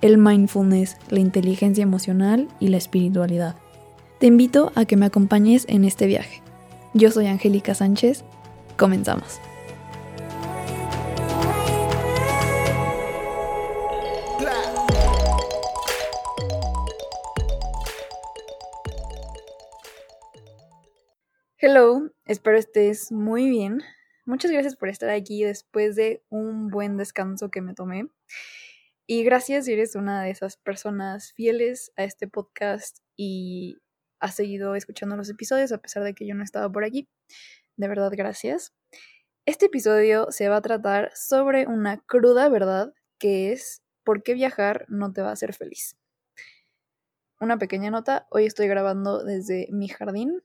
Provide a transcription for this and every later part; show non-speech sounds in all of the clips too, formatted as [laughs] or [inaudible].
el mindfulness, la inteligencia emocional y la espiritualidad. Te invito a que me acompañes en este viaje. Yo soy Angélica Sánchez. Comenzamos. Hello, espero estés muy bien. Muchas gracias por estar aquí después de un buen descanso que me tomé. Y gracias eres una de esas personas fieles a este podcast y has seguido escuchando los episodios a pesar de que yo no estaba por aquí. De verdad, gracias. Este episodio se va a tratar sobre una cruda verdad que es por qué viajar no te va a hacer feliz. Una pequeña nota, hoy estoy grabando desde mi jardín,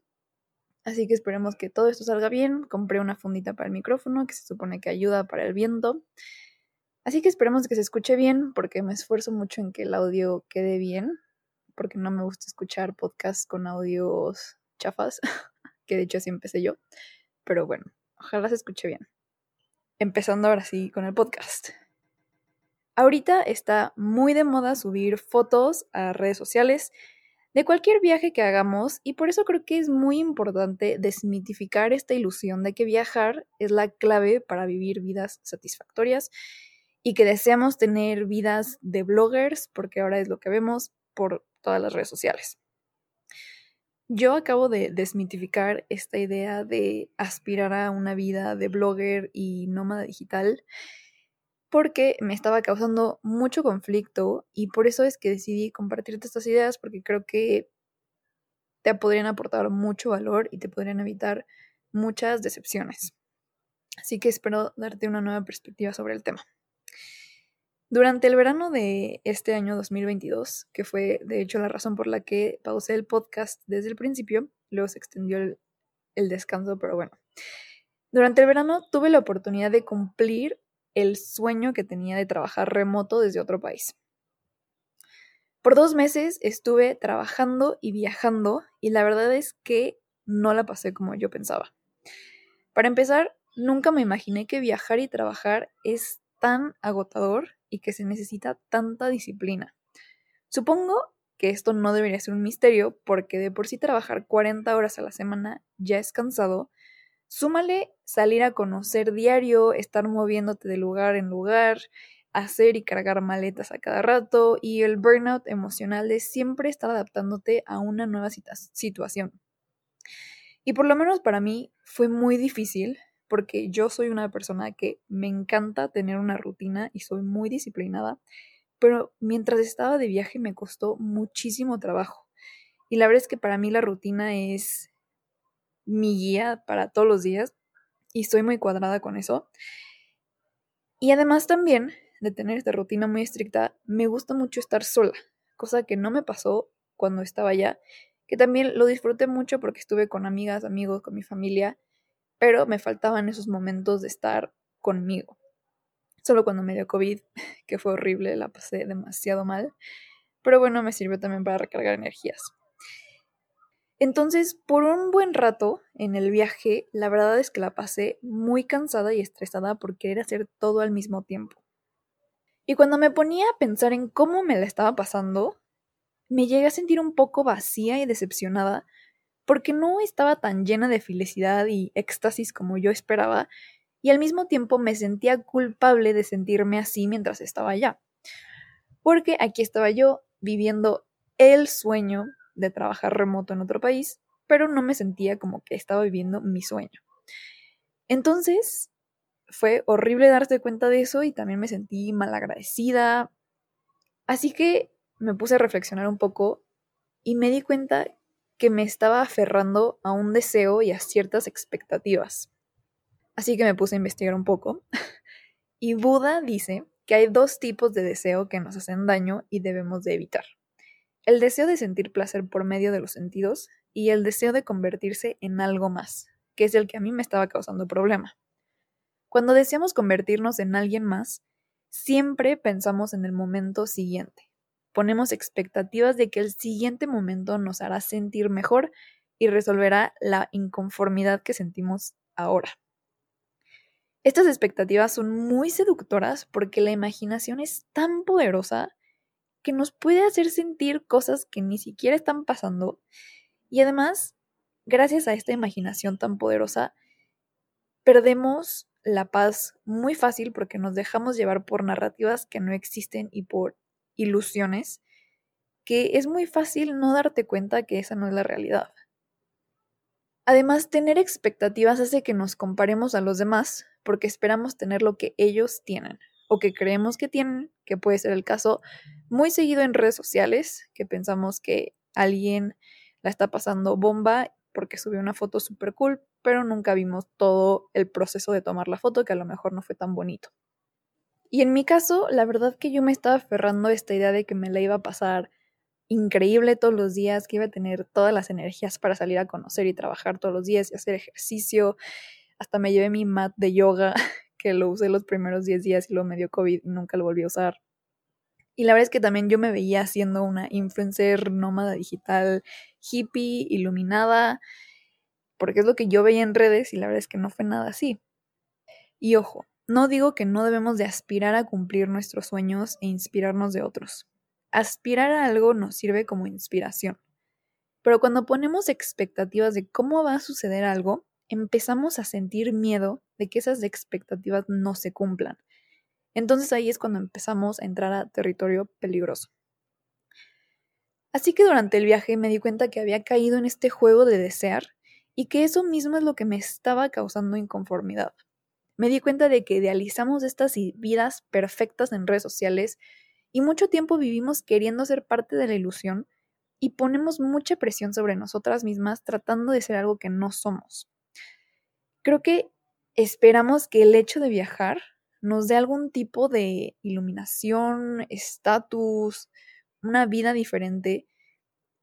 así que esperemos que todo esto salga bien. Compré una fundita para el micrófono que se supone que ayuda para el viento. Así que esperemos que se escuche bien porque me esfuerzo mucho en que el audio quede bien, porque no me gusta escuchar podcasts con audios chafas, [laughs] que de hecho así empecé yo. Pero bueno, ojalá se escuche bien. Empezando ahora sí con el podcast. Ahorita está muy de moda subir fotos a redes sociales de cualquier viaje que hagamos y por eso creo que es muy importante desmitificar esta ilusión de que viajar es la clave para vivir vidas satisfactorias y que deseamos tener vidas de bloggers, porque ahora es lo que vemos por todas las redes sociales. Yo acabo de desmitificar esta idea de aspirar a una vida de blogger y nómada digital porque me estaba causando mucho conflicto y por eso es que decidí compartirte estas ideas porque creo que te podrían aportar mucho valor y te podrían evitar muchas decepciones. Así que espero darte una nueva perspectiva sobre el tema. Durante el verano de este año 2022, que fue de hecho la razón por la que pausé el podcast desde el principio, luego se extendió el, el descanso, pero bueno. Durante el verano tuve la oportunidad de cumplir el sueño que tenía de trabajar remoto desde otro país. Por dos meses estuve trabajando y viajando y la verdad es que no la pasé como yo pensaba. Para empezar, nunca me imaginé que viajar y trabajar es tan agotador y que se necesita tanta disciplina. Supongo que esto no debería ser un misterio porque de por sí trabajar 40 horas a la semana ya es cansado. Súmale salir a conocer diario, estar moviéndote de lugar en lugar, hacer y cargar maletas a cada rato y el burnout emocional de siempre estar adaptándote a una nueva situación. Y por lo menos para mí fue muy difícil porque yo soy una persona que me encanta tener una rutina y soy muy disciplinada, pero mientras estaba de viaje me costó muchísimo trabajo. Y la verdad es que para mí la rutina es mi guía para todos los días y estoy muy cuadrada con eso. Y además también de tener esta rutina muy estricta, me gusta mucho estar sola, cosa que no me pasó cuando estaba allá, que también lo disfruté mucho porque estuve con amigas, amigos, con mi familia pero me faltaban esos momentos de estar conmigo. Solo cuando me dio COVID, [laughs] que fue horrible, la pasé demasiado mal, pero bueno, me sirvió también para recargar energías. Entonces, por un buen rato en el viaje, la verdad es que la pasé muy cansada y estresada por querer hacer todo al mismo tiempo. Y cuando me ponía a pensar en cómo me la estaba pasando, me llegué a sentir un poco vacía y decepcionada porque no estaba tan llena de felicidad y éxtasis como yo esperaba, y al mismo tiempo me sentía culpable de sentirme así mientras estaba allá. Porque aquí estaba yo viviendo el sueño de trabajar remoto en otro país, pero no me sentía como que estaba viviendo mi sueño. Entonces, fue horrible darse cuenta de eso y también me sentí mal agradecida. Así que me puse a reflexionar un poco y me di cuenta que me estaba aferrando a un deseo y a ciertas expectativas. Así que me puse a investigar un poco. [laughs] y Buda dice que hay dos tipos de deseo que nos hacen daño y debemos de evitar. el deseo de sentir placer por medio de los sentidos y el deseo de convertirse en algo más, que es el que a mí me estaba causando problema. Cuando deseamos convertirnos en alguien más, siempre pensamos en el momento siguiente. Ponemos expectativas de que el siguiente momento nos hará sentir mejor y resolverá la inconformidad que sentimos ahora. Estas expectativas son muy seductoras porque la imaginación es tan poderosa que nos puede hacer sentir cosas que ni siquiera están pasando y además, gracias a esta imaginación tan poderosa, perdemos la paz muy fácil porque nos dejamos llevar por narrativas que no existen y por ilusiones que es muy fácil no darte cuenta que esa no es la realidad. Además, tener expectativas hace que nos comparemos a los demás porque esperamos tener lo que ellos tienen o que creemos que tienen, que puede ser el caso muy seguido en redes sociales, que pensamos que alguien la está pasando bomba porque subió una foto súper cool, pero nunca vimos todo el proceso de tomar la foto, que a lo mejor no fue tan bonito. Y en mi caso, la verdad que yo me estaba aferrando a esta idea de que me la iba a pasar increíble todos los días, que iba a tener todas las energías para salir a conocer y trabajar todos los días y hacer ejercicio. Hasta me llevé mi mat de yoga, [laughs] que lo usé los primeros 10 días y luego me dio COVID y nunca lo volví a usar. Y la verdad es que también yo me veía siendo una influencer nómada digital, hippie, iluminada, porque es lo que yo veía en redes y la verdad es que no fue nada así. Y ojo, no digo que no debemos de aspirar a cumplir nuestros sueños e inspirarnos de otros aspirar a algo nos sirve como inspiración. Pero cuando ponemos expectativas de cómo va a suceder algo, empezamos a sentir miedo de que esas expectativas no se cumplan. Entonces ahí es cuando empezamos a entrar a territorio peligroso. Así que durante el viaje me di cuenta que había caído en este juego de desear y que eso mismo es lo que me estaba causando inconformidad. Me di cuenta de que idealizamos estas vidas perfectas en redes sociales y mucho tiempo vivimos queriendo ser parte de la ilusión y ponemos mucha presión sobre nosotras mismas tratando de ser algo que no somos. Creo que esperamos que el hecho de viajar nos dé algún tipo de iluminación, estatus, una vida diferente,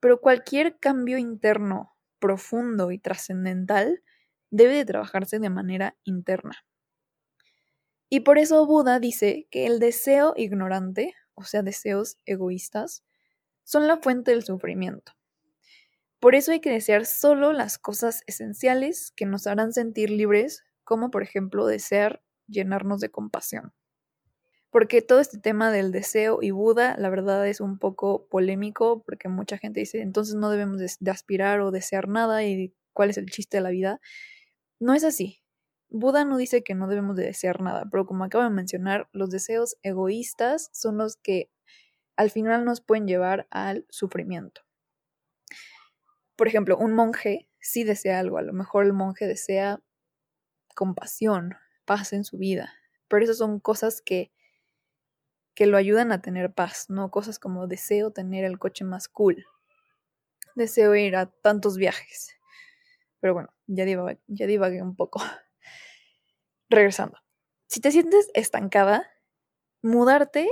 pero cualquier cambio interno profundo y trascendental debe de trabajarse de manera interna. Y por eso Buda dice que el deseo ignorante o sea, deseos egoístas, son la fuente del sufrimiento. Por eso hay que desear solo las cosas esenciales que nos harán sentir libres, como por ejemplo desear llenarnos de compasión. Porque todo este tema del deseo y Buda, la verdad es un poco polémico, porque mucha gente dice, entonces no debemos de, aspirar o desear nada y cuál es el chiste de la vida. No es así. Buda no dice que no debemos de desear nada, pero como acabo de mencionar, los deseos egoístas son los que al final nos pueden llevar al sufrimiento. Por ejemplo, un monje sí desea algo, a lo mejor el monje desea compasión, paz en su vida, pero esas son cosas que, que lo ayudan a tener paz, no cosas como deseo tener el coche más cool, deseo ir a tantos viajes. Pero bueno, ya ya divagué un poco. Regresando. Si te sientes estancada, mudarte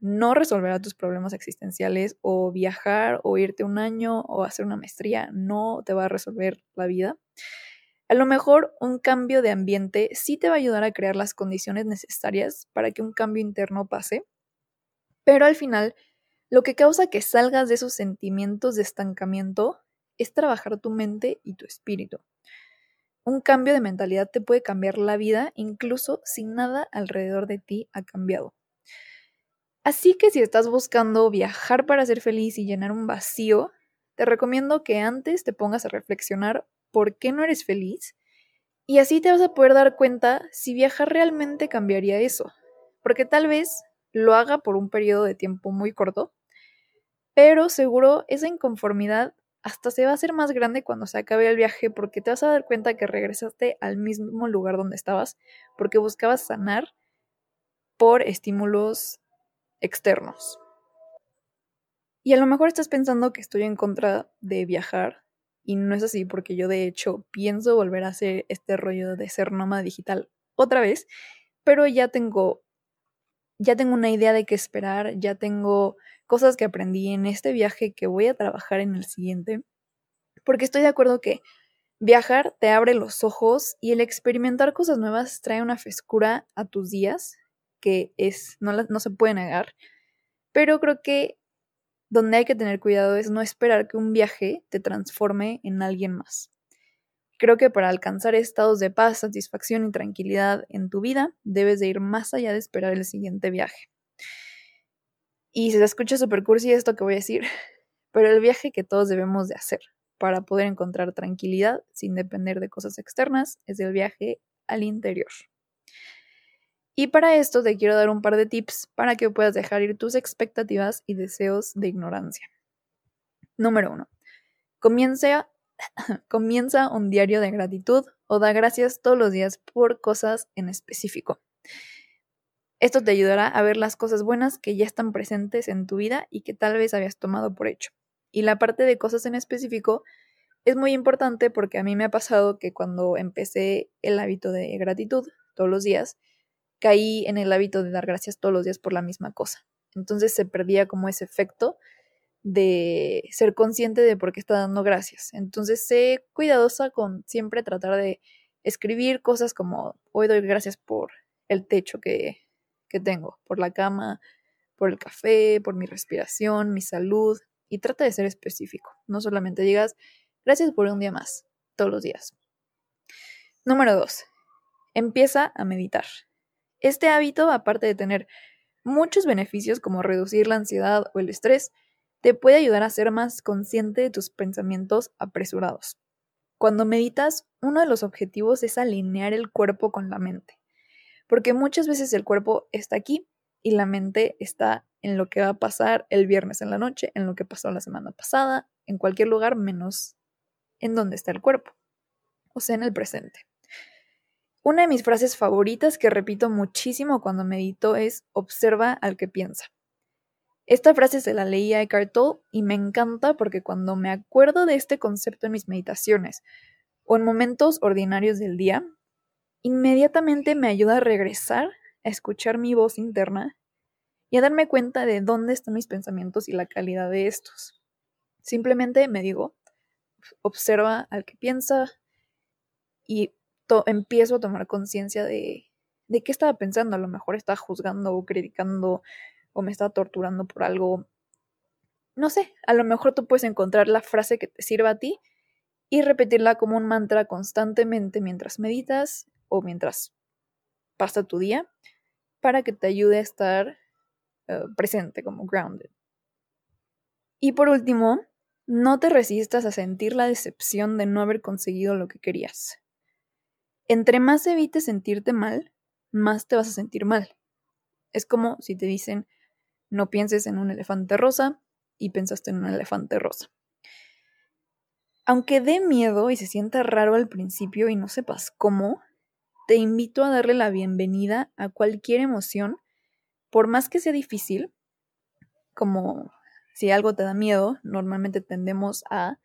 no resolverá tus problemas existenciales o viajar o irte un año o hacer una maestría no te va a resolver la vida. A lo mejor un cambio de ambiente sí te va a ayudar a crear las condiciones necesarias para que un cambio interno pase, pero al final lo que causa que salgas de esos sentimientos de estancamiento es trabajar tu mente y tu espíritu. Un cambio de mentalidad te puede cambiar la vida incluso si nada alrededor de ti ha cambiado. Así que si estás buscando viajar para ser feliz y llenar un vacío, te recomiendo que antes te pongas a reflexionar por qué no eres feliz y así te vas a poder dar cuenta si viajar realmente cambiaría eso. Porque tal vez lo haga por un periodo de tiempo muy corto, pero seguro esa inconformidad hasta se va a hacer más grande cuando se acabe el viaje porque te vas a dar cuenta que regresaste al mismo lugar donde estabas porque buscabas sanar por estímulos externos. Y a lo mejor estás pensando que estoy en contra de viajar y no es así porque yo de hecho pienso volver a hacer este rollo de ser nómada digital otra vez, pero ya tengo ya tengo una idea de qué esperar, ya tengo cosas que aprendí en este viaje que voy a trabajar en el siguiente, porque estoy de acuerdo que viajar te abre los ojos y el experimentar cosas nuevas trae una frescura a tus días que es no, no se puede negar, pero creo que donde hay que tener cuidado es no esperar que un viaje te transforme en alguien más. Creo que para alcanzar estados de paz, satisfacción y tranquilidad en tu vida, debes de ir más allá de esperar el siguiente viaje. Y se escucha super cursi esto que voy a decir, [laughs] pero el viaje que todos debemos de hacer para poder encontrar tranquilidad sin depender de cosas externas es el viaje al interior. Y para esto te quiero dar un par de tips para que puedas dejar ir tus expectativas y deseos de ignorancia. Número uno. Comienza [laughs] Comienza un diario de gratitud o da gracias todos los días por cosas en específico. Esto te ayudará a ver las cosas buenas que ya están presentes en tu vida y que tal vez habías tomado por hecho. Y la parte de cosas en específico es muy importante porque a mí me ha pasado que cuando empecé el hábito de gratitud todos los días, caí en el hábito de dar gracias todos los días por la misma cosa. Entonces se perdía como ese efecto de ser consciente de por qué está dando gracias. Entonces, sé cuidadosa con siempre tratar de escribir cosas como hoy doy gracias por el techo que, que tengo, por la cama, por el café, por mi respiración, mi salud, y trata de ser específico. No solamente digas gracias por un día más, todos los días. Número dos, empieza a meditar. Este hábito, aparte de tener muchos beneficios como reducir la ansiedad o el estrés, te puede ayudar a ser más consciente de tus pensamientos apresurados. Cuando meditas, uno de los objetivos es alinear el cuerpo con la mente, porque muchas veces el cuerpo está aquí y la mente está en lo que va a pasar el viernes en la noche, en lo que pasó la semana pasada, en cualquier lugar menos en donde está el cuerpo, o sea, en el presente. Una de mis frases favoritas que repito muchísimo cuando medito es observa al que piensa. Esta frase se la leí a Eckhart Tolle y me encanta porque cuando me acuerdo de este concepto en mis meditaciones o en momentos ordinarios del día, inmediatamente me ayuda a regresar a escuchar mi voz interna y a darme cuenta de dónde están mis pensamientos y la calidad de estos. Simplemente me digo, observa al que piensa y empiezo a tomar conciencia de, de qué estaba pensando. A lo mejor está juzgando o criticando o me está torturando por algo. No sé, a lo mejor tú puedes encontrar la frase que te sirva a ti y repetirla como un mantra constantemente mientras meditas o mientras pasa tu día para que te ayude a estar eh, presente como grounded. Y por último, no te resistas a sentir la decepción de no haber conseguido lo que querías. Entre más evites sentirte mal, más te vas a sentir mal. Es como si te dicen, no pienses en un elefante rosa y pensaste en un elefante rosa. Aunque dé miedo y se sienta raro al principio y no sepas cómo, te invito a darle la bienvenida a cualquier emoción, por más que sea difícil, como si algo te da miedo, normalmente tendemos a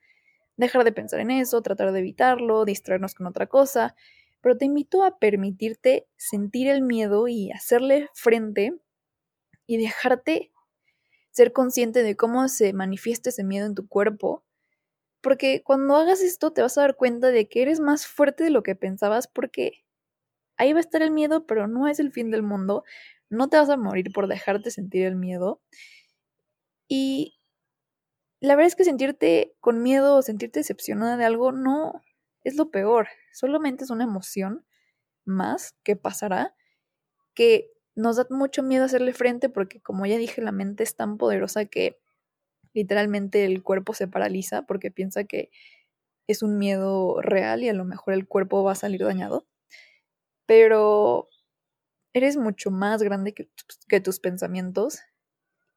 dejar de pensar en eso, tratar de evitarlo, distraernos con otra cosa, pero te invito a permitirte sentir el miedo y hacerle frente y dejarte ser consciente de cómo se manifiesta ese miedo en tu cuerpo. Porque cuando hagas esto te vas a dar cuenta de que eres más fuerte de lo que pensabas porque ahí va a estar el miedo, pero no es el fin del mundo. No te vas a morir por dejarte sentir el miedo. Y la verdad es que sentirte con miedo o sentirte decepcionada de algo no es lo peor. Solamente es una emoción más que pasará que nos da mucho miedo hacerle frente porque, como ya dije, la mente es tan poderosa que literalmente el cuerpo se paraliza porque piensa que es un miedo real y a lo mejor el cuerpo va a salir dañado. Pero eres mucho más grande que, tus pensamientos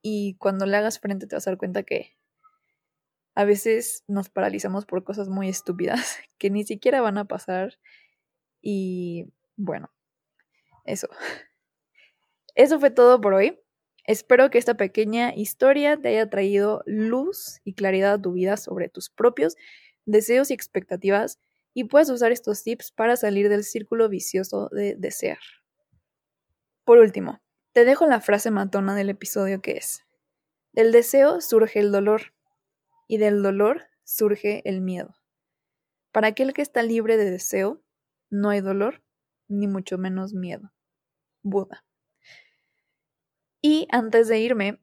y cuando le hagas frente te vas a dar cuenta que a veces nos paralizamos por cosas muy estúpidas [laughs] que ni siquiera van a pasar y bueno, eso. [laughs] Eso fue todo por hoy. Espero que esta pequeña historia te haya traído luz y claridad a tu vida sobre tus propios deseos y expectativas y puedas usar estos tips para salir del círculo vicioso de desear. Por último, te dejo la frase matona del episodio que es, Del deseo surge el dolor y del dolor surge el miedo. Para aquel que está libre de deseo, no hay dolor, ni mucho menos miedo. Buda. Y antes de irme,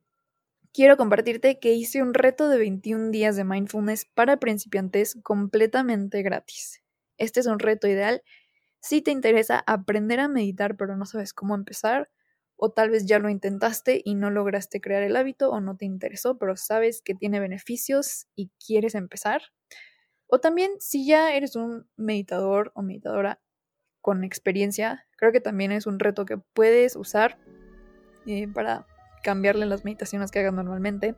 quiero compartirte que hice un reto de 21 días de mindfulness para principiantes completamente gratis. Este es un reto ideal si te interesa aprender a meditar pero no sabes cómo empezar, o tal vez ya lo intentaste y no lograste crear el hábito o no te interesó, pero sabes que tiene beneficios y quieres empezar. O también si ya eres un meditador o meditadora con experiencia, creo que también es un reto que puedes usar eh, para cambiarle las meditaciones que hagas normalmente.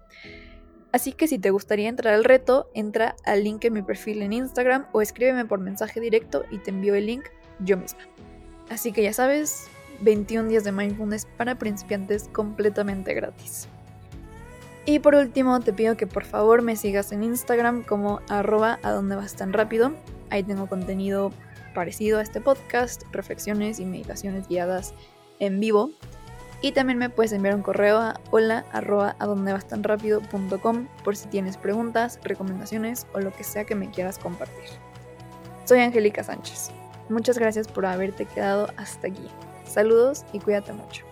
Así que si te gustaría entrar al reto, entra al link en mi perfil en Instagram o escríbeme por mensaje directo y te envío el link yo misma. Así que ya sabes, 21 días de mindfulness para principiantes completamente gratis. Y por último, te pido que por favor me sigas en Instagram como arroba a donde vas tan rápido. Ahí tengo contenido parecido a este podcast, reflexiones y meditaciones guiadas en vivo. Y también me puedes enviar un correo a hola arroba, por si tienes preguntas, recomendaciones o lo que sea que me quieras compartir. Soy Angélica Sánchez. Muchas gracias por haberte quedado hasta aquí. Saludos y cuídate mucho.